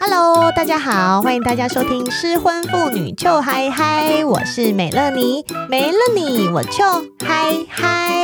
Hello，大家好，欢迎大家收听《失婚妇女就嗨嗨》，我是美乐妮，没了你我就嗨嗨。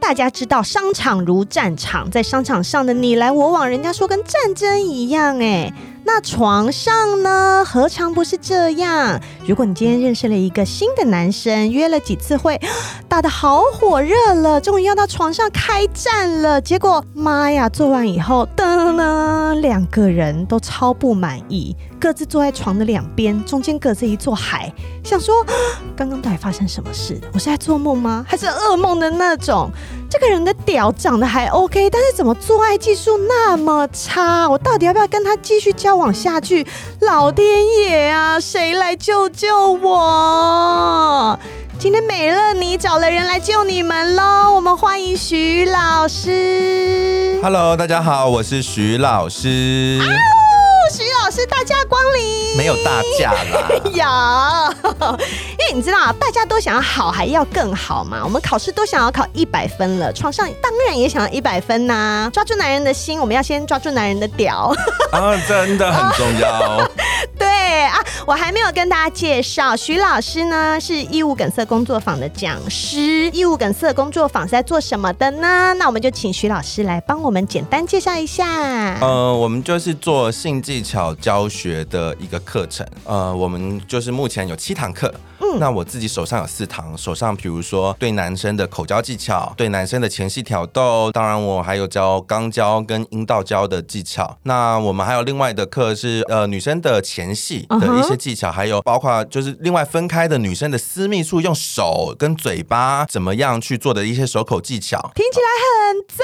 大家知道商场如战场，在商场上的你来我往，人家说跟战争一样哎。那床上呢？何尝不是这样？如果你今天认识了一个新的男生，约了几次会，打得好火热了，终于要到床上开战了。结果，妈呀，做完以后，噔噔，两个人都超不满意，各自坐在床的两边，中间隔着一座海，想说，刚刚到底发生什么事？我是在做梦吗？还是噩梦的那种？这个人的屌长得还 OK，但是怎么做爱技术那么差？我到底要不要跟他继续交往下去？老天爷啊，谁来救救我？今天美乐你找了人来救你们喽！我们欢迎徐老师。Hello，大家好，我是徐老师。徐老师，大驾光临。没有大驾啦。有，因为你知道，大家都想要好，还要更好嘛。我们考试都想要考一百分了，床上当然也想要一百分呐、啊。抓住男人的心，我们要先抓住男人的屌。啊，真的很重要。对啊，我还没有跟大家介绍，徐老师呢是义务梗塞工作坊的讲师。义务梗塞工作坊是在做什么的呢？那我们就请徐老师来帮我们简单介绍一下。呃，我们就是做性技巧教学的一个课程。呃，我们就是目前有七堂课。嗯，那我自己手上有四堂，手上比如说对男生的口交技巧，对男生的前戏挑逗，当然我还有教肛交跟阴道交的技巧。那我们还有另外的课是呃女生的前戏的一些技巧，uh -huh. 还有包括就是另外分开的女生的私密处用手跟嘴巴怎么样去做的一些手口技巧，听起来很赞，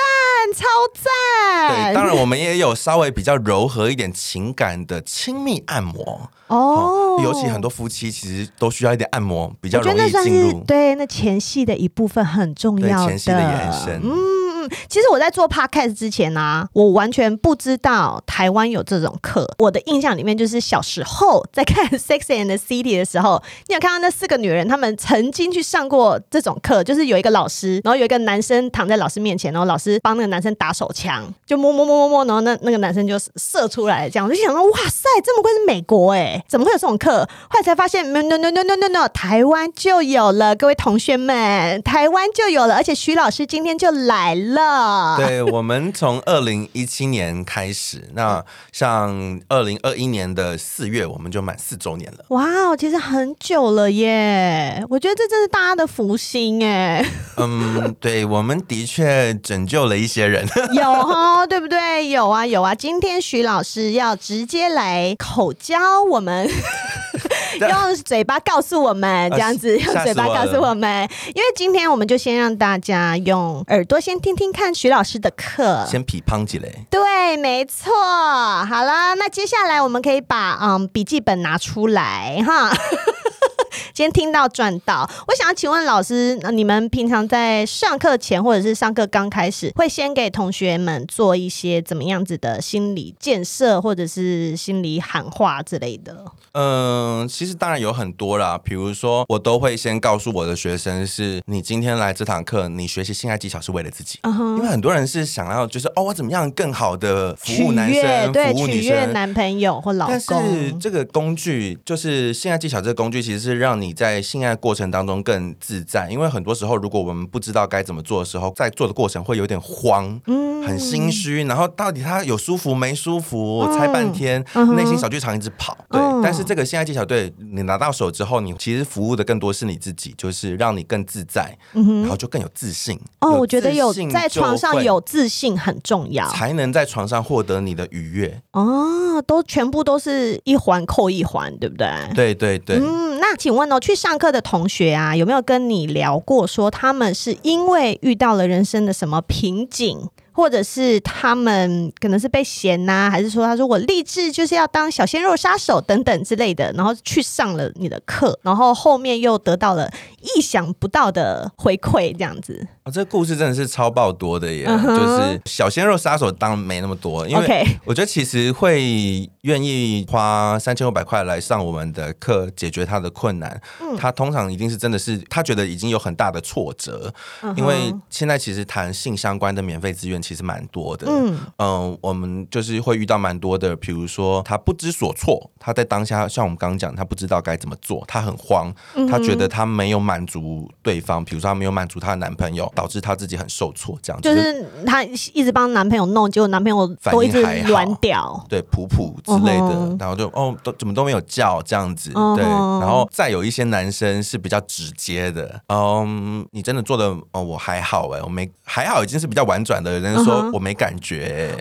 超赞。对，当然我们也有稍微比较柔和一点情感的亲密按摩。哦、oh，尤其很多夫妻其实都需要一点按摩，比较容易进入。对，那前戏的一部分很重要的。前戏的延伸。嗯。其实我在做 podcast 之前呢、我完全不知道台湾有这种课。我的印象里面就是小时候在看 Sex and the City 的时候，你有看到那四个女人，她们曾经去上过这种课，就是有一个老师，然后有一个男生躺在老师面前，然后老师帮那个男生打手枪，就摸摸摸摸摸，然后那那个男生就射出来，这样我就想说，哇塞，这么贵是美国哎、怎么会有这种课？后来才发现，no no no no no no no，台湾就有了，各位同学们，台湾就有了，而且徐老师今天就来了。了，对，我们从二零一七年开始，那像二零二一年的四月，我们就满四周年了。哇哦，其实很久了耶！我觉得这真是大家的福星哎。嗯，对，我们的确拯救了一些人。有哦，对不对？有啊，有啊。今天徐老师要直接来口交我们。用嘴巴告诉我们这样子，用嘴巴告诉我们，因为今天我们就先让大家用耳朵先听听看徐老师的课，先批判几嘞？对，没错。好了，那接下来我们可以把嗯笔记本拿出来哈。今天听到赚到，我想要请问老师，那你们平常在上课前或者是上课刚开始，会先给同学们做一些怎么样子的心理建设，或者是心理喊话之类的？嗯，其实当然有很多啦，比如说我都会先告诉我的学生是，是你今天来这堂课，你学习性爱技巧是为了自己，uh -huh. 因为很多人是想要就是哦，我怎么样更好的服务男生，对，服务女生，取悦男朋友或老公。但是这个工具就是性爱技巧，这个工具其实是让你在性爱过程当中更自在，因为很多时候如果我们不知道该怎么做的时候，在做的过程会有点慌，嗯，很心虚，然后到底他有舒服没舒服，我猜半天，内、uh. 心小剧场一直跑，对，uh. 但是。这个性爱技巧，对你拿到手之后，你其实服务的更多是你自己，就是让你更自在，嗯、然后就更有自信。哦，我觉得有在床上有自信很重要，才能在床上获得你的愉悦。哦，都全部都是一环扣一环，对不对？对对对。请问哦，去上课的同学啊，有没有跟你聊过，说他们是因为遇到了人生的什么瓶颈？或者是他们可能是被嫌呐、啊，还是说他说我立志就是要当小鲜肉杀手等等之类的，然后去上了你的课，然后后面又得到了意想不到的回馈，这样子。哦，这故事真的是超爆多的耶！Uh huh. 就是小鲜肉杀手当然没那么多，因为我觉得其实会愿意花三千五百块来上我们的课解决他的困难，嗯、他通常一定是真的是他觉得已经有很大的挫折，uh huh. 因为现在其实谈性相关的免费资源其实蛮多的。嗯、呃、我们就是会遇到蛮多的，比如说他不知所措，他在当下像我们刚刚讲，他不知道该怎么做，他很慌，他觉得他没有满足对方，比如说他没有满足他的男朋友。导致她自己很受挫，这样子就是她一直帮男朋友弄，结果男朋友都一直软屌，对，普普之类的，嗯、然后就哦，都怎么都没有叫这样子，嗯、对，然后再有一些男生是比较直接的，嗯，你真的做的哦，我还好哎，我没还好，已经是比较婉转的人说我没感觉，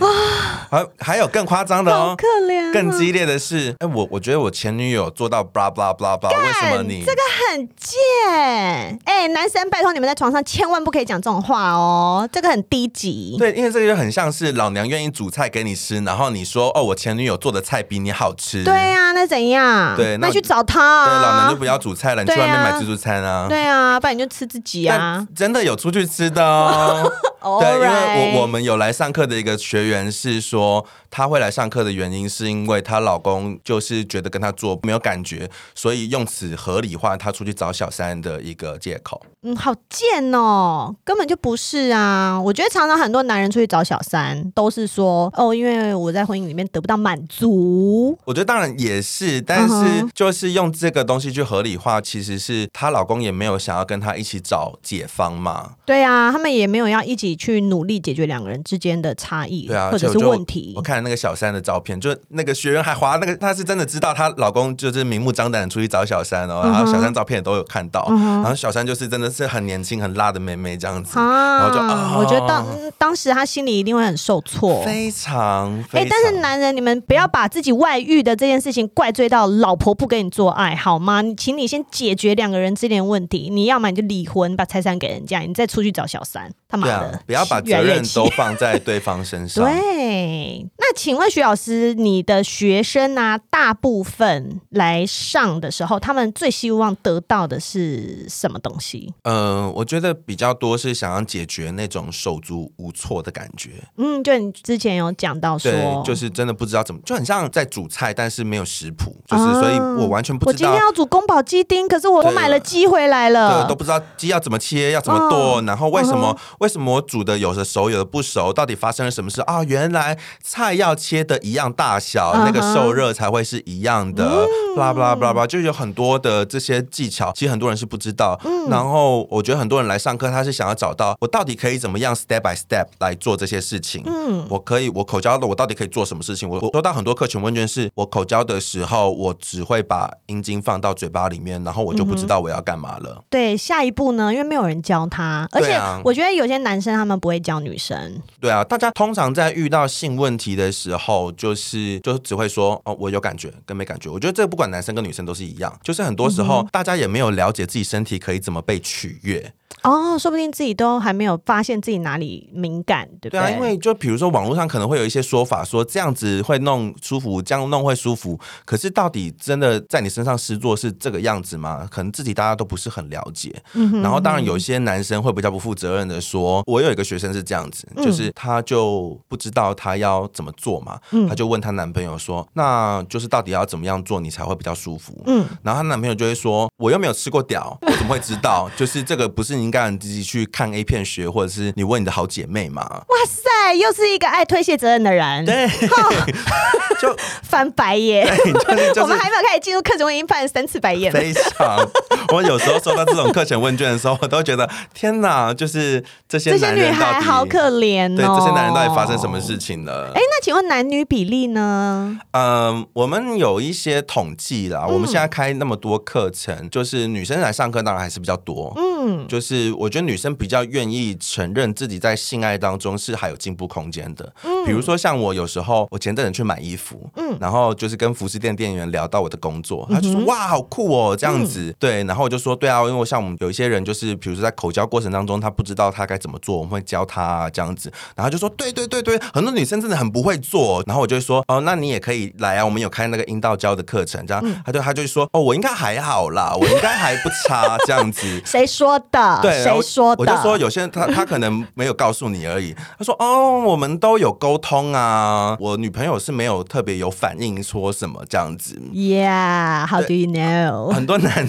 还、嗯、还有更夸张的哦，可怜、啊，更激烈的是，哎，我我觉得我前女友做到 blah blah blah blah，为什么你？这个很贱？哎，男生拜托你们在床上千万不可以。讲这种话哦，这个很低级。对，因为这个就很像是老娘愿意煮菜给你吃，然后你说哦，我前女友做的菜比你好吃。对呀、啊，那怎样？对，那，那去找他、啊。对，老娘就不要煮菜了，你去外面买自助餐啊。对啊，不然你就吃自己啊。真的有出去吃的哦。对，因为我我们有来上课的一个学员是说，她会来上课的原因是因为她老公就是觉得跟她做没有感觉，所以用此合理化她出去找小三的一个借口。嗯，好贱哦，根本就不是啊！我觉得常常很多男人出去找小三都是说哦，因为我在婚姻里面得不到满足。我觉得当然也是，但是就是用这个东西去合理化，其实是她老公也没有想要跟她一起找解方嘛。对啊，他们也没有要一起。去努力解决两个人之间的差异，对啊，或者是问题。我看那个小三的照片，就那个学员还滑那个，她是真的知道她老公就是明目张胆出去找小三哦，然后小三照片也都有看到，然后小三就是真的是很年轻很辣的妹妹这样子，然后就我觉得当当时他心里一定会很受挫，非常。哎，但是男人你们不要把自己外遇的这件事情怪罪到老婆不跟你做爱好吗？你请你先解决两个人之间的问题，你要么你就离婚，把财产给人家，你再出去找小三，他妈的。不要把责任都放在 对方身上。对，那请问徐老师，你的学生啊，大部分来上的时候，他们最希望得到的是什么东西？嗯、呃，我觉得比较多是想要解决那种手足无措的感觉。嗯，就你之前有讲到说，对，就是真的不知道怎么，就很像在煮菜，但是没有食谱，就是、嗯、所以我完全不知道。我今天要煮宫保鸡丁，可是我我买了鸡回来了，对，都不知道鸡要怎么切，要怎么剁，嗯、然后为什么、嗯、为什么我煮的有的熟，有的不熟，到底发生了什么事啊？原来菜要切的一样大小，uh huh. 那个受热才会是一样的。巴拉巴拉巴拉巴，就有很多的这些技巧，其实很多人是不知道。嗯、然后我觉得很多人来上课，他是想要找到我到底可以怎么样 step by step 来做这些事情。嗯，我可以，我口交的，我到底可以做什么事情？我我收到很多课前问卷是，我口交的时候，我只会把阴茎放到嘴巴里面，然后我就不知道我要干嘛了。嗯、对，下一步呢？因为没有人教他，而且我觉得有些男生他们不会教女生。对啊，大家通常在遇到性问题的时候，就是就只会说哦，我有感觉跟没感觉。我觉得这不管男生跟女生都是一样，就是很多时候大家也没有了解自己身体可以怎么被取悦。哦，说不定自己都还没有发现自己哪里敏感，对不对？对啊，因为就比如说网络上可能会有一些说法，说这样子会弄舒服，这样弄会舒服。可是到底真的在你身上施作是这个样子吗？可能自己大家都不是很了解。嗯哼嗯哼。然后当然有一些男生会比较不负责任的说，我有一个学生是这样子，就是他就不知道他要怎么做嘛，嗯、他就问他男朋友说，那就是到底要怎么样做你才会比较舒服？嗯，然后他男朋友就会说，我又没有吃过屌，我怎么会知道？就是这个不是你。让你自己去看 A 片学，或者是你问你的好姐妹嘛？哇塞，又是一个爱推卸责任的人，对，就翻白眼。就是、我们还没有开始进入课程，我已经翻了三次白眼了。非常，我有时候收到这种课程问卷的时候，我都觉得天哪，就是这些男人这些女孩好可怜哦。对，这些男人到底发生什么事情了？哎，那请问男女比例呢？嗯，我们有一些统计啦。我们现在开那么多课程，嗯、就是女生来上课，当然还是比较多。嗯，就是。我觉得女生比较愿意承认自己在性爱当中是还有进步空间的。嗯，比如说像我有时候，我前阵子去买衣服，嗯，然后就是跟服饰店店员聊到我的工作，他就说哇，好酷哦，这样子。对，然后我就说对啊，因为像我们有一些人就是，比如说在口交过程当中，他不知道他该怎么做，我们会教他啊，这样子。然后就说对对对对，很多女生真的很不会做。然后我就会说哦，那你也可以来啊，我们有开那个阴道交的课程，这样。他就他就说哦，我应该还好啦，我应该还不差，这样子。谁说说的？对，谁说的？我就说有些人他他可能没有告诉你而已。他说哦，我们都有沟通啊，我女朋友是没有特别有反应说什么这样子。Yeah，how do you know？很多男人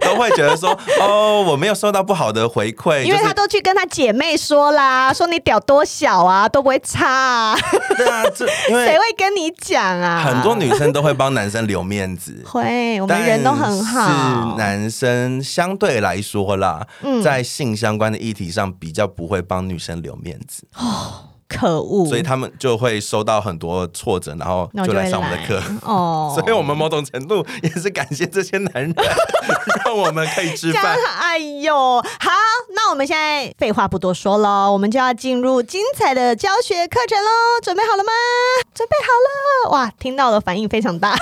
都会觉得说哦，我没有收到不好的回馈，因为他都去跟他姐妹说啦，说你屌多小啊，都不会差啊。对啊，这因为 谁会跟你讲啊？很多女生都会帮男生留面子，会，我们人都很好。是男生相对来说啦，嗯、在性相关的议题上比较不会帮女生留面子。哦可恶！所以他们就会收到很多挫折，然后就来上我们的课。哦，所以我们某种程度也是感谢这些男人，让我们可以吃饭。哎呦，好，那我们现在废话不多说了，我们就要进入精彩的教学课程喽。准备好了吗？准备好了！哇，听到的反应非常大。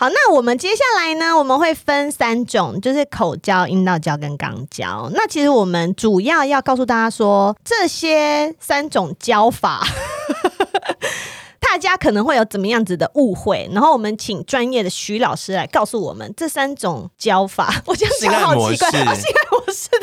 好，那我们接下来呢，我们会分三种，就是口交、阴道交跟肛交。那其实我们主要要告诉大家说，这些三种交法。大家可能会有怎么样子的误会，然后我们请专业的徐老师来告诉我们这三种交法。我这样讲好奇怪，性爱模式，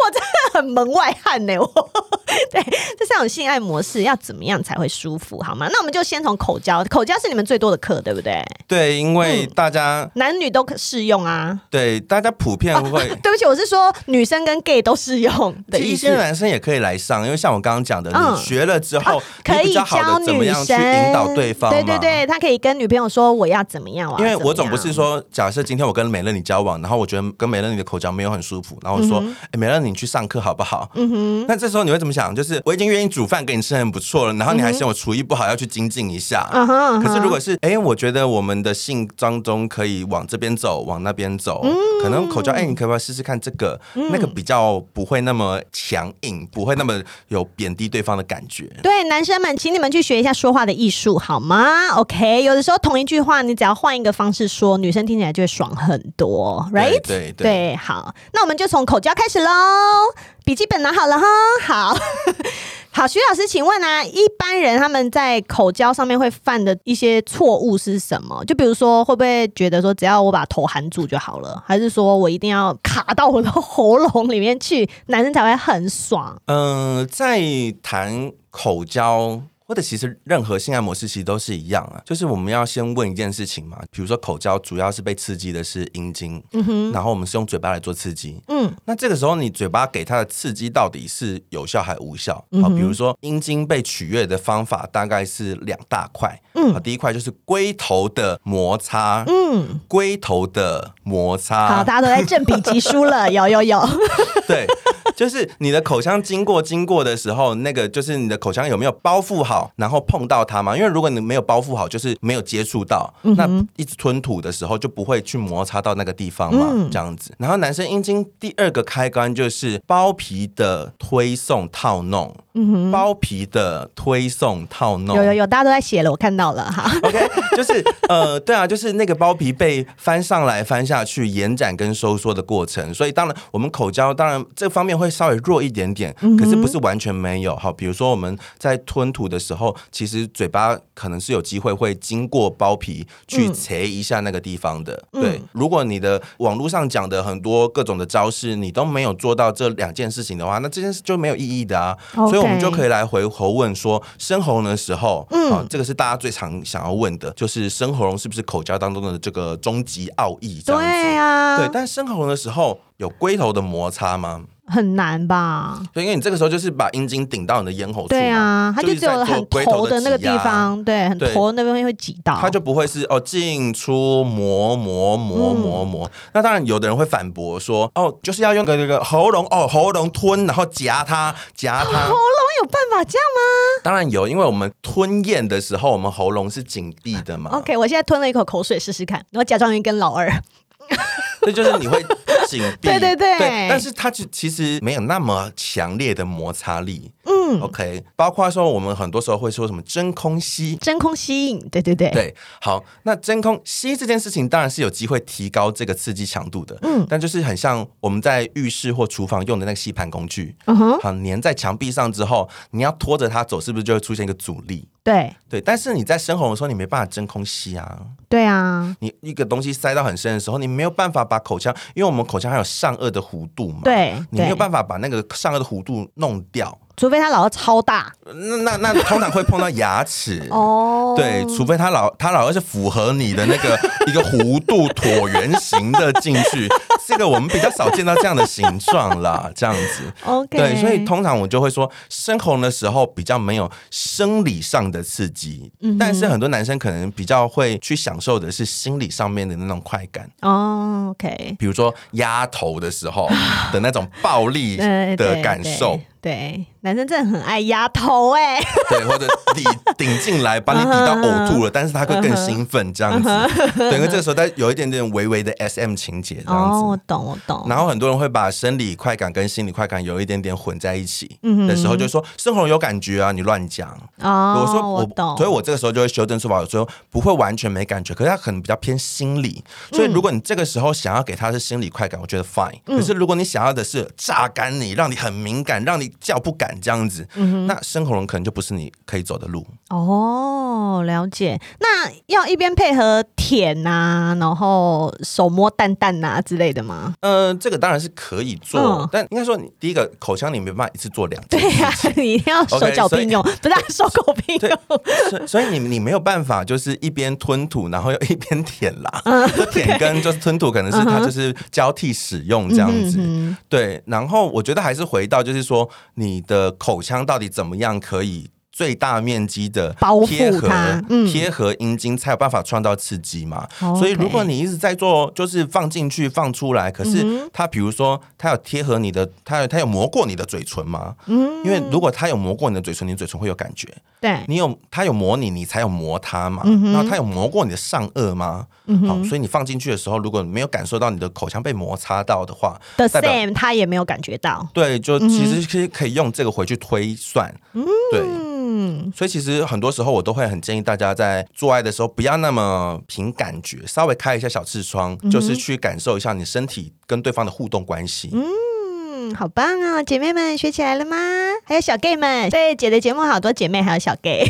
我真的很门外汉呢。我 对这三种性爱模式要怎么样才会舒服，好吗？那我们就先从口交，口交是你们最多的课，对不对？对，因为大家、嗯、男女都可适用啊。对，大家普遍会、啊。对不起，我是说女生跟 gay 都适用的意思。一些男生也可以来上，因为像我刚刚讲的，嗯、你学了之后、啊、可以教女生。引导对方，对对对，他可以跟女朋友说我要怎么样啊？因为我总不是说，假设今天我跟美乐你交往，然后我觉得跟美乐你的口交没有很舒服，然后我说，哎、嗯欸，美乐你去上课好不好？嗯哼。那这时候你会怎么想？就是我已经愿意煮饭给你吃很不错了，然后你还嫌我厨艺不好，要去精进一下。嗯哼。可是如果是，哎、欸，我觉得我们的性当中可以往这边走，往那边走，嗯、可能口交，哎、欸，你可不可以试试看这个？嗯、那个比较不会那么强硬，不会那么有贬低对方的感觉。对，男生们，请你们去学一下说话的艺术，好吗？啊，OK，有的时候同一句话，你只要换一个方式说，女生听起来就会爽很多，right？对对，对，对，好，那我们就从口交开始喽，笔记本拿好了哈，好 好，徐老师，请问啊，一般人他们在口交上面会犯的一些错误是什么？就比如说，会不会觉得说，只要我把头含住就好了，还是说我一定要卡到我的喉咙里面去，男生才会很爽？嗯、在谈口交。或者其实任何性爱模式其实都是一样啊，就是我们要先问一件事情嘛，比如说口交主要是被刺激的是阴茎，然后我们是用嘴巴来做刺激，嗯，那这个时候你嘴巴给它的刺激到底是有效还无效？好，比如说阴茎被取悦的方法大概是两大块，嗯，第一块就是龟头的摩擦，嗯，龟头的摩擦，好，大家都在正比级书了，有有有，对。就是你的口腔经过经过的时候，那个就是你的口腔有没有包覆好，然后碰到它吗？因为如果你没有包覆好，就是没有接触到，嗯、那一直吞吐的时候就不会去摩擦到那个地方嘛，嗯、这样子。然后男生阴茎第二个开关就是包皮的推送套弄。包皮的推送套弄，有有有，大家都在写了，我看到了哈。OK，就是呃，对啊，就是那个包皮被翻上来翻下去，延展跟收缩的过程。所以当然，我们口交当然这方面会稍微弱一点点，可是不是完全没有。好，比如说我们在吞吐的时候，其实嘴巴可能是有机会会经过包皮去切一下那个地方的。嗯、对，如果你的网络上讲的很多各种的招式，你都没有做到这两件事情的话，那这件事就没有意义的啊。所以。我们就可以来回喉问说，生喉咙的时候，嗯、啊，这个是大家最常想要问的，就是生喉咙是不是口交当中的这个终极奥义？这样子，对啊，对。但生喉咙的时候有龟头的摩擦吗？很难吧？对，因为你这个时候就是把阴茎顶到你的咽喉处，对啊，它就只有很头的那个地方，对，很头那边会挤到，它就不会是哦进出磨磨磨磨磨。嗯、那当然，有的人会反驳说，哦，就是要用个这个喉咙哦，喉咙吞，然后夹它夹它。喉咙有办法这样吗？当然有，因为我们吞咽的时候，我们喉咙是紧闭的嘛。OK，我现在吞了一口口水试试看，我假装一根老二。这就是你会紧 闭，对对对，对，但是它其其实没有那么强烈的摩擦力。嗯，OK，包括说我们很多时候会说什么真空吸，真空吸引，对对对，对，好，那真空吸这件事情当然是有机会提高这个刺激强度的，嗯，但就是很像我们在浴室或厨房用的那个吸盘工具，嗯哼，好，粘在墙壁上之后，你要拖着它走，是不是就会出现一个阻力？对对，但是你在深喉的时候，你没办法真空吸啊。对啊，你一个东西塞到很深的时候，你没有办法把口腔，因为我们口腔还有上颚的弧度嘛。对，你没有办法把那个上颚的弧度弄掉。除非它老二超大，那那那通常会碰到牙齿 哦。对，除非他老他老二是符合你的那个一个弧度椭圆形的进去，这个我们比较少见到这样的形状啦，这样子。OK，对，所以通常我就会说，深红的时候比较没有生理上的刺激，嗯、但是很多男生可能比较会去享受的是心理上面的那种快感。哦，OK，比如说压头的时候 的那种暴力的感受。对，男生真的很爱压头哎，对，或者你 顶进来把你抵到呕吐了，但是他会更兴奋这样子，对，因为这个时候他有一点点微微的 SM 情节这样子。哦，我懂，我懂。然后很多人会把生理快感跟心理快感有一点点混在一起嗯的时候，就说深喉咙有感觉啊，你乱讲。哦，我说我，我懂。所以我这个时候就会修正说法，有时候不会完全没感觉，可是他可能比较偏心理。所以如果你这个时候想要给他是心理快感，我觉得 fine。可是如果你想要的是榨干你，让你很敏感，让你叫不敢这样子，嗯、那生喉咙可能就不是你可以走的路哦。了解，那要一边配合舔呐、啊，然后手摸蛋蛋呐、啊、之类的吗？呃，这个当然是可以做，嗯、但应该说你第一个口腔你没办法一次做两件。对呀、啊，你一定要手脚并用，不是手口并用。所以，所以你你没有办法就是一边吞吐，然后又一边舔啦。嗯、舔跟就是吞吐可能是它就是交替使用这样子。对，然后我觉得还是回到就是说你。的口腔到底怎么样可以最大面积的贴合贴合阴茎，才有办法创造刺激嘛？所以如果你一直在做，就是放进去放出来，可是它比如说它有贴合你的，它有它有磨过你的嘴唇吗？嗯因为如果它有磨过你的嘴唇，你嘴唇会有感觉。对，你有它有磨你，你才有磨它嘛。然后它有磨过你的上颚吗？好，所以你放进去的时候，如果没有感受到你的口腔被摩擦到的话，the same，它也没有感觉到。对，就其实可以可以用这个回去推算。对。嗯，所以其实很多时候我都会很建议大家在做爱的时候不要那么凭感觉，稍微开一下小视窗，嗯、就是去感受一下你身体跟对方的互动关系。嗯，好棒啊、哦，姐妹们学起来了吗？还有小 gay 们，对姐的节目好多姐妹，还有小 gay。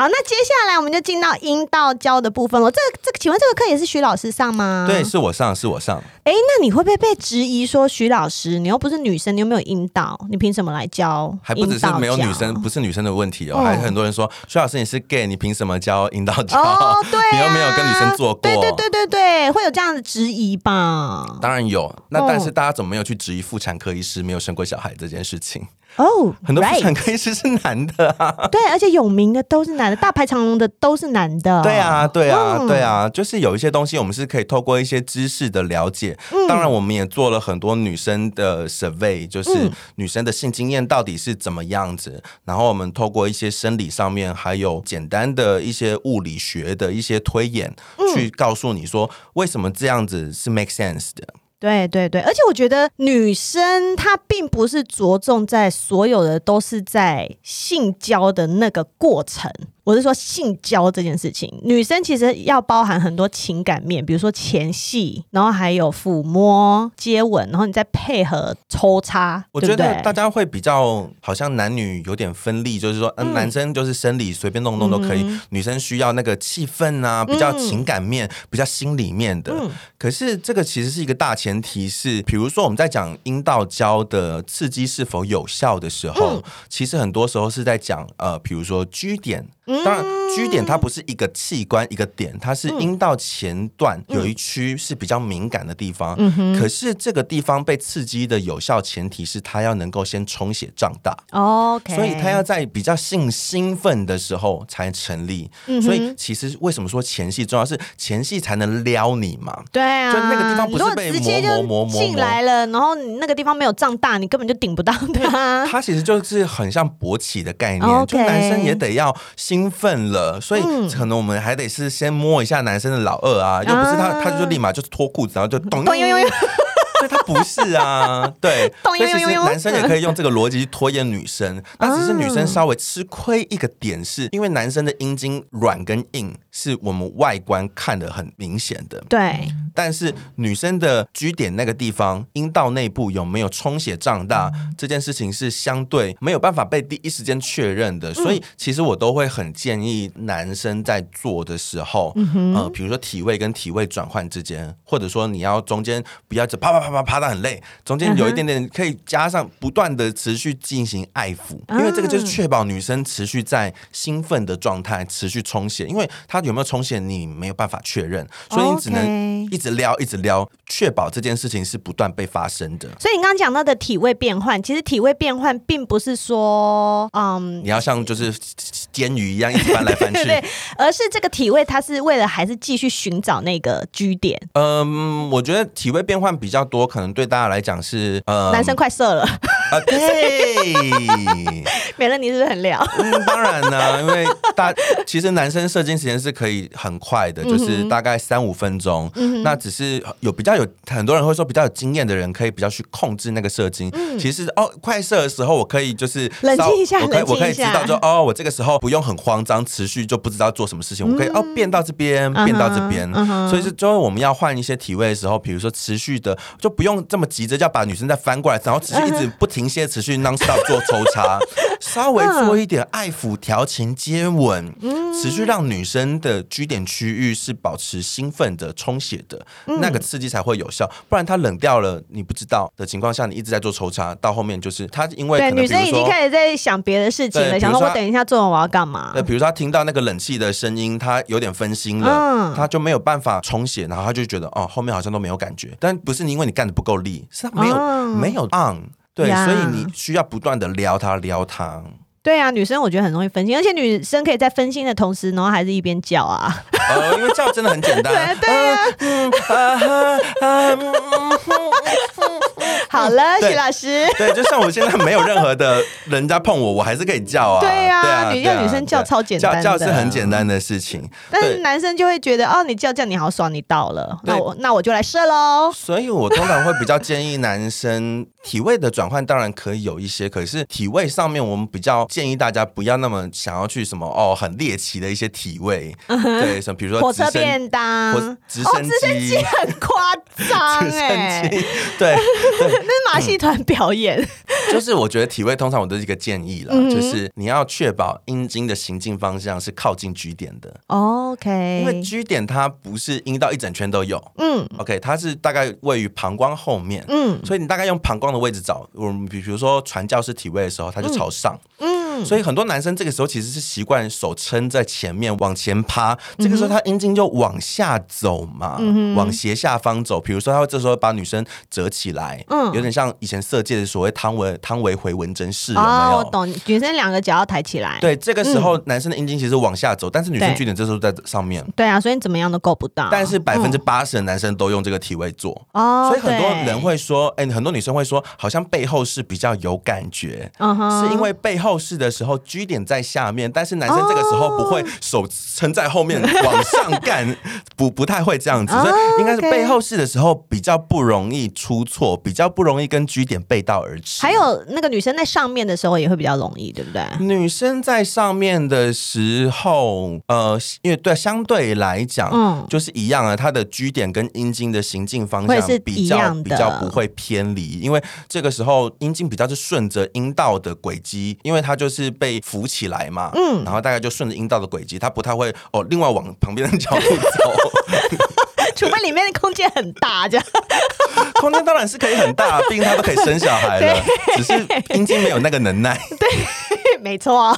好，那接下来我们就进到阴道教的部分了。这个、这个，请问这个课也是徐老师上吗？对，是我上，是我上。哎，那你会不会被质疑说，徐老师，你又不是女生，你又没有阴道，你凭什么来教？还不只是没有女生，不是女生的问题哦，哦还是很多人说，徐老师你是 gay，你凭什么教阴道教？哦，对、啊，你又没有跟女生做过。对对对对对，会有这样的质疑吧？当然有。那但是大家怎么没有去质疑妇产科医师没有生过小孩这件事情？哦，oh, 很多妇产科医师是男的啊，对，而且有名的都是男的，大排长龙的都是男的。对啊，对啊，嗯、对啊，就是有一些东西我们是可以透过一些知识的了解。嗯、当然，我们也做了很多女生的 survey，就是女生的性经验到底是怎么样子。嗯、然后我们透过一些生理上面，还有简单的一些物理学的一些推演，嗯、去告诉你说为什么这样子是 make sense 的。对对对，而且我觉得女生她并不是着重在所有的都是在性交的那个过程。我是说性交这件事情，女生其实要包含很多情感面，比如说前戏，然后还有抚摸、接吻，然后你再配合抽插。我觉得大家会比较好像男女有点分立，就是说，嗯，男生就是生理随便弄弄都可以，嗯、女生需要那个气氛啊，比较情感面、嗯、比较心里面的。嗯、可是这个其实是一个大前提是，比如说我们在讲阴道交的刺激是否有效的时候，嗯、其实很多时候是在讲呃，比如说 G 点。当然居点它不是一个器官一个点，它是阴道前段有一区是比较敏感的地方。嗯哼。可是这个地方被刺激的有效前提是它要能够先充血胀大。OK。所以它要在比较性兴奋的时候才成立。嗯。所以其实为什么说前戏重要？是前戏才能撩你嘛？对啊。就那个地方不是被磨磨磨磨进来了，然后你那个地方没有胀大，你根本就顶不到它。它其实就是很像勃起的概念，就男生也得要兴。兴奋了，所以可能我们还得是先摸一下男生的老二啊，又不是他，他就立马就是脱裤子，然后就咚咚咚咚。所以他不是啊，对，所以其实男生也可以用这个逻辑去拖延女生，那只是女生稍微吃亏一个点是，是因为男生的阴茎软跟硬是我们外观看得很明显的，对，但是女生的居点那个地方，阴道内部有没有充血胀大，这件事情是相对没有办法被第一时间确认的，所以其实我都会很建议男生在做的时候，呃，比如说体位跟体位转换之间，或者说你要中间不要只啪啪啪啪啪的很累，中间有一点点可以加上不断的持续进行爱抚，因为这个就是确保女生持续在兴奋的状态，持续充血，因为她有没有充血你没有办法确认，所以你只能一直撩一直撩，确保这件事情是不断被发生的。所以你刚刚讲到的体位变换，其实体位变换并不是说，嗯，你要像就是煎鱼一样一直翻来翻去，对，而是这个体位它是为了还是继续寻找那个居点。嗯，我觉得体位变换比较多，可能对大家来讲是，呃，男生快射了啊，对，美乐你是不是很聊？嗯，当然呢，因为大其实男生射精时间是可以很快的，就是大概三五分钟。嗯，那只是有比较有很多人会说比较有经验的人可以比较去控制那个射精。嗯，其实哦，快射的时候我可以就是冷静一下，我可以我可以知道说哦，我这个时候不用很慌张，持续就不知道做什么事情，我可以哦变到这边，变到这边。所以是最后我们要换一些体位的时候，比如说持续的就不用这么急着，就要把女生再翻过来，然后持续一直不停歇，持续 non stop 做抽插，稍微做一点爱抚、调情、接吻，持续让女生的居点区域是保持兴奋的、充血的，那个刺激才会有效。不然它冷掉了，你不知道的情况下，你一直在做抽插，到后面就是她因为对女生已经开始在想别的事情了，想说我等一下做完我要干嘛？对，比如说他听到那个冷气的声音，她有点分心了，她就没有办法充血，然后她就觉得哦，后面好像都没有感觉。但不是因为你干的不够力，是她没有没有 on，对，所以你需要不断的撩他撩他。对啊，女生我觉得很容易分心，而且女生可以在分心的同时，然后还是一边叫啊。呃，因为叫真的很简单。对呀。好了，徐老师。对，就像我现在没有任何的人家碰我，我还是可以叫啊。对呀，女叫女生叫超简单，叫叫是很简单的事情。但是男生就会觉得，哦，你叫叫你好爽，你到了，那我那我就来射喽。所以我通常会比较建议男生体位的转换，当然可以有一些，可是体位上面我们比较。建议大家不要那么想要去什么哦，很猎奇的一些体位，对，什么比如说火车便当、直升机。很夸张 哎，对 对，那是马戏团表演。就是我觉得体位通常我都是一个建议了，就是你要确保阴茎的行进方向是靠近 G 点的。OK，因为 G 点它不是阴道一整圈都有，嗯，OK，它是大概位于膀胱后面，嗯，所以你大概用膀胱的位置找，我们比如说传教士体位的时候，它就朝上，嗯。所以很多男生这个时候其实是习惯手撑在前面往前趴，这个时候他阴茎就往下走嘛，往斜下方走。比如说他会这时候把女生折起来，嗯，有点像以前色戒的所谓汤唯汤唯回纹针式，有没有？我懂，女生两个脚要抬起来。对，这个时候男生的阴茎其实往下走，但是女生据点这时候在上面。对啊，所以你怎么样都够不到。但是百分之八十的男生都用这个体位做，哦，所以很多人会说，哎，很多女生会说，好像背后是比较有感觉，嗯哼，是因为背后式的时候 G 点在下面，但是男生这个时候不会手撑在后面往上干，不不太会这样子，所以应该是背后式的时候比较不容易出错，比较不容易跟 G 点背道而驰。还有那个女生在上面的时候也会比较容易，对不对？女生在上面的时候，呃，因为对相对来讲，嗯，就是一样啊，她的 G 点跟阴茎的行进方向比较比较不会偏离，因为这个时候阴茎比较是顺着阴道的轨迹，因为它就是被扶起来嘛，嗯，然后大概就顺着阴道的轨迹，它不太会哦，另外往旁边的角度 走，除非里面的空间很大，这样。空间当然是可以很大，毕竟他都可以生小孩了，只是阴茎没有那个能耐。对，没错。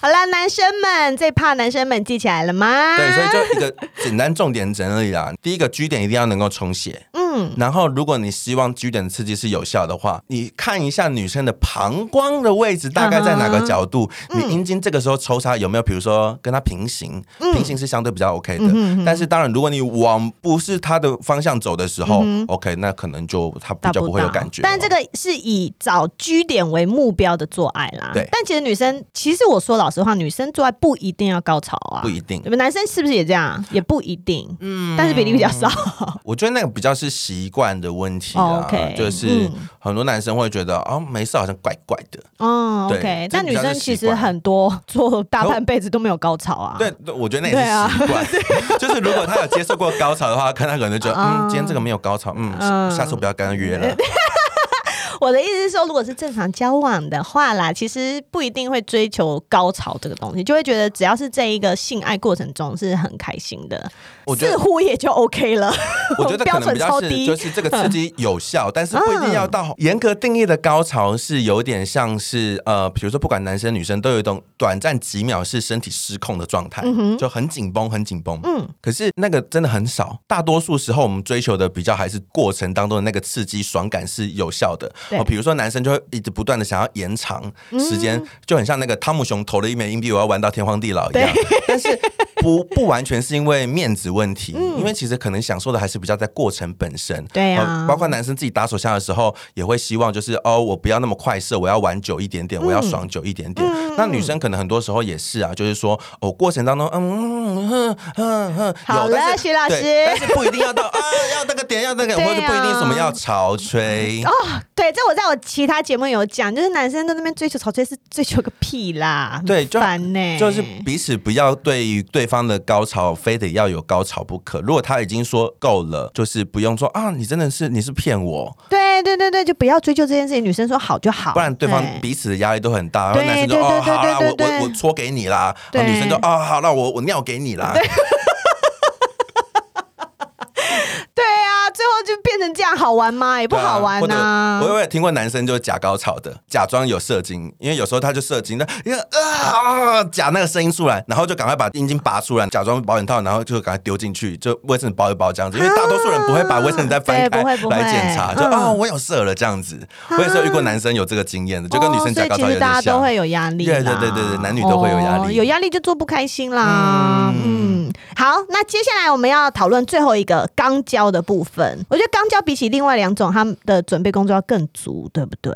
好了，男生们最怕男生们记起来了吗？对，所以就一个简单重点整理啦。第一个 G 点一定要能够充血，嗯，然后如果你希望 G 点的刺激是有效的话，你看一下女生的膀胱的位置大概在哪个角度，嗯、你阴茎这个时候抽插有没有，比如说跟它平行，嗯、平行是相对比较 OK 的。嗯、但是当然，如果你往不是它的方向走的时候、嗯、OK，那可能就它比较不会有感觉。但这个是以找 G 点为目标的做爱啦。对，但其实女生，其实我说。老实话，女生做爱不一定要高潮啊，不一定。你们男生是不是也这样？也不一定，嗯，但是比例比较少。我觉得那个比较是习惯的问题啊，okay, 就是很多男生会觉得哦，没事，好像怪怪的。哦，OK，但女生其实很多做大半辈子都没有高潮啊。对，我觉得那也是习惯。啊、就是如果他有接受过高潮的话，看他可能就觉得嗯，嗯，今天这个没有高潮，嗯，嗯下次不要跟他约了。我的意思是说，如果是正常交往的话啦，其实不一定会追求高潮这个东西，就会觉得只要是这一个性爱过程中是很开心的，我觉得似乎也就 OK 了。我觉得可能比较是就是这个刺激有效，但是不一定要到严格定义的高潮，是有点像是呃，比如说不管男生女生都有一种短暂几秒是身体失控的状态，嗯，就很紧绷，很紧绷。嗯，可是那个真的很少，大多数时候我们追求的比较还是过程当中的那个刺激爽感是有效的。哦，比如说男生就会一直不断的想要延长时间，就很像那个汤姆熊投了一枚硬币，我要玩到天荒地老一样。但是不不完全是因为面子问题，因为其实可能享受的还是比较在过程本身。对啊，包括男生自己打手枪的时候，也会希望就是哦，我不要那么快射，我要玩久一点点，我要爽久一点点。那女生可能很多时候也是啊，就是说哦，过程当中嗯哼哼哼，好了，徐老师，但是不一定要到啊，要那个点，要那个，或者不一定什么要潮吹哦。对，这我在我其他节目有讲，就是男生在那边追求潮吹是追求个屁啦，对，烦呢，就是彼此不要对于对方的高潮非得要有高潮不可。如果他已经说够了，就是不用说啊，你真的是你是骗我。对对对对，就不要追究这件事情。女生说好就好，不然对方彼此的压力都很大。然后男生就哦，好啦，我我我搓给你啦。然后女生就哦，好了，我我尿给你啦。最后就变成这样，好玩吗？也不好玩呐、啊。我有也听过男生就是假高潮的，假装有射精，因为有时候他就射精，那因为啊假那个声音出来，然后就赶快把阴茎拔出来，假装保险套，然后就赶快丢进去，就卫生纸包一包这样子。因为大多数人不会把卫生纸再翻开来检查，就啊我有射了这样子。我也是有遇过男生有这个经验的，就跟女生假高潮有点像。大家都会有压力，对对对对对，男女都会有压力，有压力就做不开心啦。嗯，好，那接下来我们要讨论最后一个钢胶的部分。我觉得钢胶比起另外两种，他们的准备工作要更足，对不对？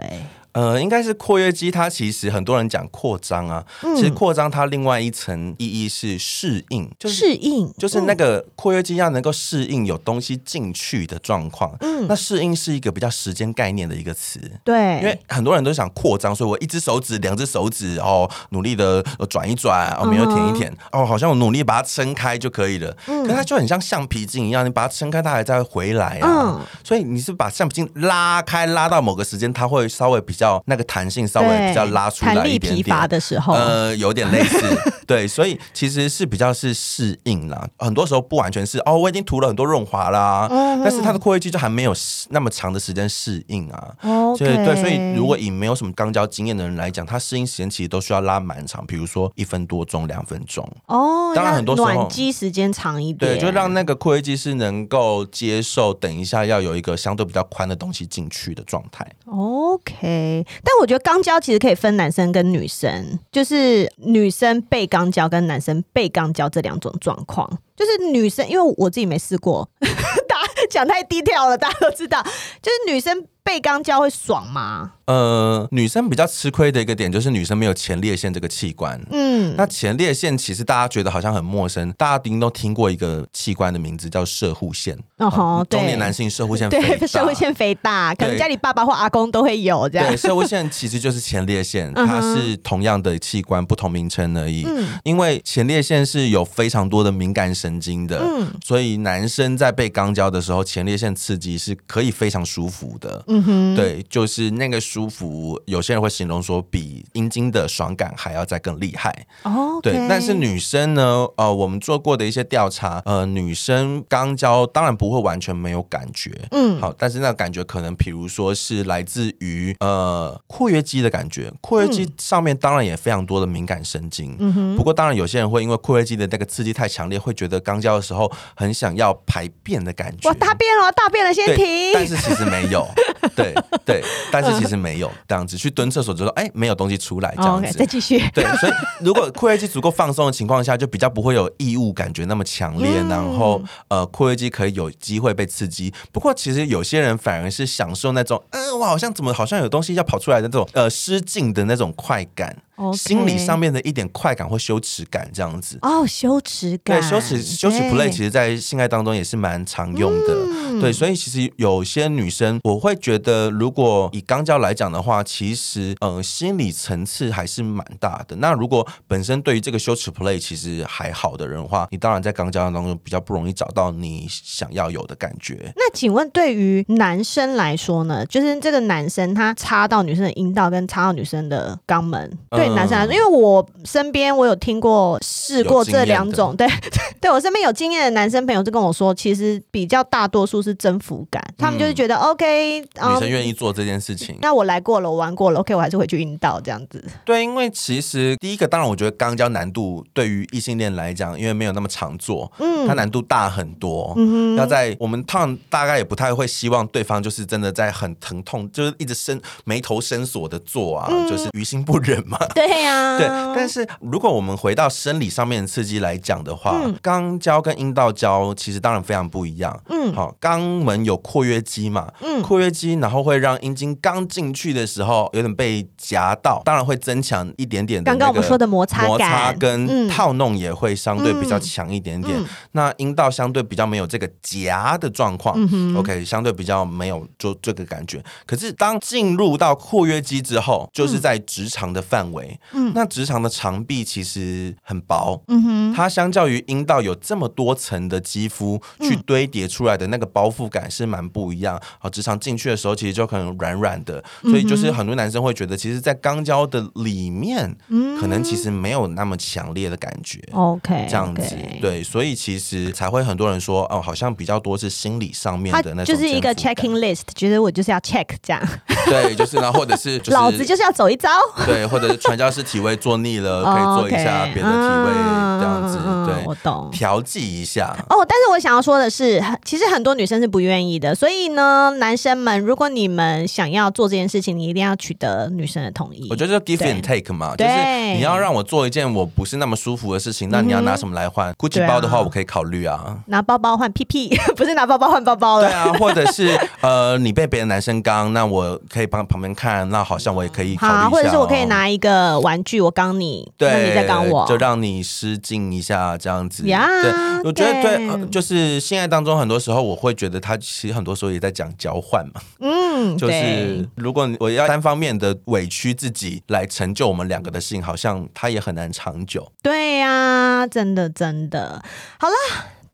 呃，应该是括约肌，它其实很多人讲扩张啊，嗯、其实扩张它另外一层意义是适应，就是适应，就是那个括约肌要能够适应有东西进去的状况。嗯，那适应是一个比较时间概念的一个词，对，因为很多人都想扩张，所以我一只手指、两只手指哦，努力的转一转，哦，没有舔一舔，哦，好像我努力把它撑开就可以了。嗯，可是它就很像橡皮筋一样，你把它撑开，它还在回来啊。嗯，所以你是把橡皮筋拉开，拉到某个时间，它会稍微比较。那个弹性稍微比较拉出来一点点，疲乏的时候，呃，有点类似，对，所以其实是比较是适应啦。很多时候不完全是哦，我已经涂了很多润滑啦，嗯、但是它的括约肌就还没有那么长的时间适应啊。哦，对对，所以如果以没有什么肛交经验的人来讲，他适应时间其实都需要拉蛮长，比如说一分多钟、两分钟。哦，当然很多时候暖机时间长一点，对，就让那个括约肌是能够接受，等一下要有一个相对比较宽的东西进去的状态。OK。但我觉得肛交其实可以分男生跟女生，就是女生被肛交跟男生被肛交这两种状况。就是女生，因为我自己没试过，大家讲太低调了，大家都知道，就是女生。被肛交会爽吗？呃，女生比较吃亏的一个点就是女生没有前列腺这个器官。嗯，那前列腺其实大家觉得好像很陌生，大家应该都听过一个器官的名字叫射护腺。哦吼，对，中年男性射护腺肥大，对，摄护腺肥大，可能家里爸爸或阿公都会有这样。对，摄护腺其实就是前列腺，它是同样的器官，不同名称而已。嗯，因为前列腺是有非常多的敏感神经的，嗯，所以男生在被肛交的时候，前列腺刺激是可以非常舒服的。嗯哼，对，就是那个舒服，有些人会形容说比阴茎的爽感还要再更厉害。哦，对，但是女生呢，呃，我们做过的一些调查，呃，女生肛交当然不会完全没有感觉，嗯，好，但是那个感觉可能，比如说是来自于呃括约肌的感觉，括约肌上面当然也非常多的敏感神经，嗯哼，不过当然有些人会因为括约肌的那个刺激太强烈，会觉得肛交的时候很想要排便的感觉。我大便了，大便了，先停。但是其实没有。对对，但是其实没有这样子，去蹲厕所就说，哎，没有东西出来这样子。Oh, okay, 再继续。对，所以如果括约肌足够放松的情况下，就比较不会有异物感觉那么强烈，嗯、然后呃，括约肌可以有机会被刺激。不过其实有些人反而是享受那种，嗯、呃，我好像怎么好像有东西要跑出来的这种呃失禁的那种快感。心理上面的一点快感或羞耻感这样子。哦，羞耻感，对，羞耻羞耻 play 其实在性爱当中也是蛮常用的。嗯、对，所以其实有些女生，我会觉得，如果以肛交来讲的话，其实呃心理层次还是蛮大的。那如果本身对于这个羞耻 play 其实还好的人的话，你当然在肛交当中比较不容易找到你想要有的感觉。那请问，对于男生来说呢？就是这个男生他插到女生的阴道跟插到女生的肛门，嗯、对男生来说，因为我身边我有听过试过这两种，对 对，我身边有经验的男生朋友就跟我说，其实比较大多数是征服感，嗯、他们就是觉得 OK，、嗯、女生愿意做这件事情。那我来过了，我玩过了，OK，我还是回去阴道这样子。对，因为其实第一个，当然我觉得肛交难度对于异性恋来讲，因为没有那么常做，嗯，它难度大很多。嗯哼，要在我们烫大概也不太会希望对方就是真的在很疼痛，就是一直伸眉头伸锁的做啊，嗯、就是于心不忍嘛。对呀、啊，对。但是如果我们回到生理上面的刺激来讲的话，肛交、嗯、跟阴道交其实当然非常不一样。嗯，好，肛门有括约肌嘛，嗯，括约肌然后会让阴茎刚进去的时候有点被夹到，当然会增强一点点的刚刚我们说的摩擦摩擦跟套弄也会相对比较强一点点。那阴道相对比较没有这个夹的状况、嗯、，OK，相对比较没有就这个感觉。可是当进入到括约肌之后，就是在直肠的范围。嗯，那直肠的肠壁其实很薄。嗯哼，它相较于阴道有这么多层的肌肤去堆叠出来的那个包覆感是蛮不一样。好，直肠进去的时候，其实就可能软软的。所以就是很多男生会觉得，其实，在肛交的里面，嗯可能其实没有那么强烈的感觉。OK，这样子。对，所以其实才会很多人说，哦，好像比较多是心理上面的那种。就是一个 checking list，觉得我就是要 check 这样。对，就是呢，或者是、就是、老子就是要走一遭。对，或者是传教士体位做腻了，可以做一下别的体位，这样子。对，我懂。调剂一下。哦，但是我想要说的是，其实很多女生是不愿意的。所以呢，男生们，如果你们想要做这件事情，你一定要取得女生的同意。我觉得就 give and take 嘛，就是你要让我做一件我不是那么舒服的事情，那你要拿什么来换？Gucci 包的话，我可以考虑啊。拿包包换屁屁，不是拿包包换包包了。对啊，或者是呃，你被别的男生刚，那我可以帮旁边看，那好像我也可以考虑一下、哦。或者是我可以拿一个玩具，我刚你，对，那你再刚我，就让你失禁一下，这样子。呀，对，我觉得对、呃，就是性爱当中，很多时候我会觉得他其实很多时候也在讲交换嘛。嗯，就是如果我要单方面的委屈自己来成就我们两个的性，好像他也很难长久。对呀、啊，真的真的。好了。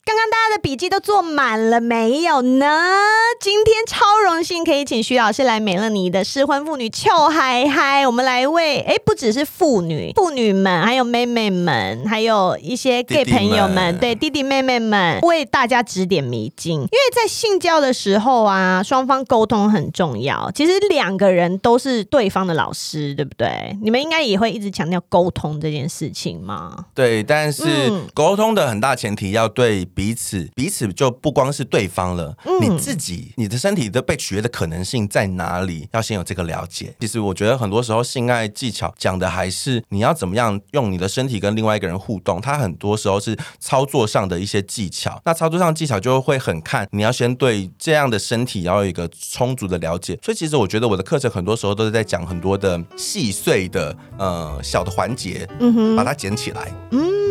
刚刚大家的笔记都做满了没有呢？今天超荣幸可以请徐老师来美乐妮的失婚妇女秋嗨嗨，我们来为哎不只是妇女妇女们，还有妹妹们，还有一些 gay 朋友们，弟弟们对弟弟妹妹们为大家指点迷津。因为在性交的时候啊，双方沟通很重要。其实两个人都是对方的老师，对不对？你们应该也会一直强调沟通这件事情嘛？对，但是沟通的很大前提要对。彼此彼此就不光是对方了，嗯、你自己你的身体的被取悦的可能性在哪里？要先有这个了解。其实我觉得很多时候性爱技巧讲的还是你要怎么样用你的身体跟另外一个人互动，它很多时候是操作上的一些技巧。那操作上技巧就会很看你要先对这样的身体要有一个充足的了解。所以其实我觉得我的课程很多时候都是在讲很多的细碎的呃小的环节，嗯哼，把它捡起来，嗯。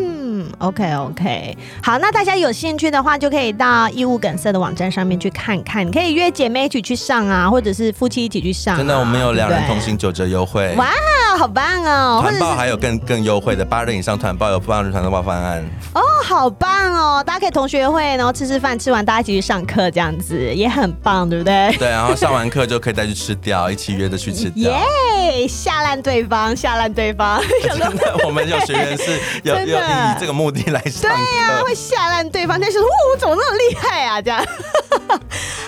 嗯，OK OK，好，那大家有兴趣的话，就可以到义务梗色的网站上面去看看，你可以约姐妹一起去上啊，或者是夫妻一起去上啊。真的，我们有两人同行九折优惠。哇，好棒哦！团报还有更更优惠的，八人以上团报有八人团报方案。哦，好棒哦！大家可以同学会，然后吃吃饭，吃完大家一起去上课，这样子也很棒，对不对？对，然后上完课就可以再去吃掉，一起约着去吃掉。耶，yeah, 吓烂对方，吓烂对方。真的，我们有学员是有 有以这个目的来上对呀、会吓烂对方，但是，哇，我怎么那么厉害啊？这样。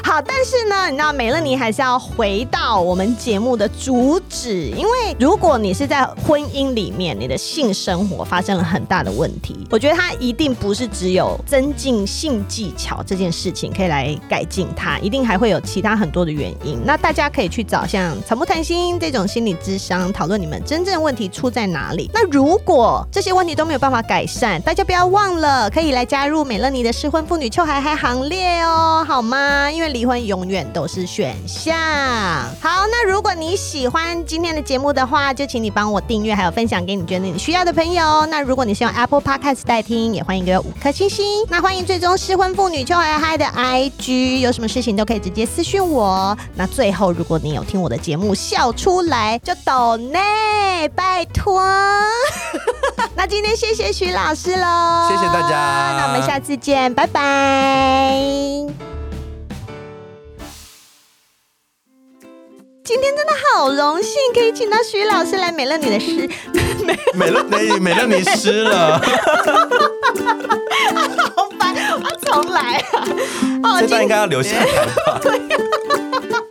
好，但是呢，你知道，美乐妮还是要回到我们节目的主旨，因为如果你是在婚姻里面，你的性生活发生了很大的问题，我觉得它一定不是只有增进性技巧这件事情可以来改进它，一定还会有其他很多的原因。那大家可以去找像草木谈心这种心理咨商，讨论你们真正问题出在哪里。那如果这些问题都没有办法改善，大家不要忘了可以来加入美乐妮的失婚妇女秋嗨嗨行列哦，好吗？因为离婚永远都是选项。好，那如果你喜欢今天的节目的话，就请你帮我订阅，还有分享给你觉得你需要的朋友。那如果你是用 Apple Podcast 代听，也欢迎给我五颗星星。那欢迎最终失婚妇女秋嗨嗨的 IG，有什么事情都可以直接私讯我。那最后，如果你有听我的节目笑出来，就抖内，拜托。那今天谢谢徐老师喽，谢谢大家。那我们下次见，拜拜。今天真的好荣幸，可以请到徐老师来美乐女的诗，美乐妮，美乐妮湿了，好烦，我重来啊！这段应该要留下来吧。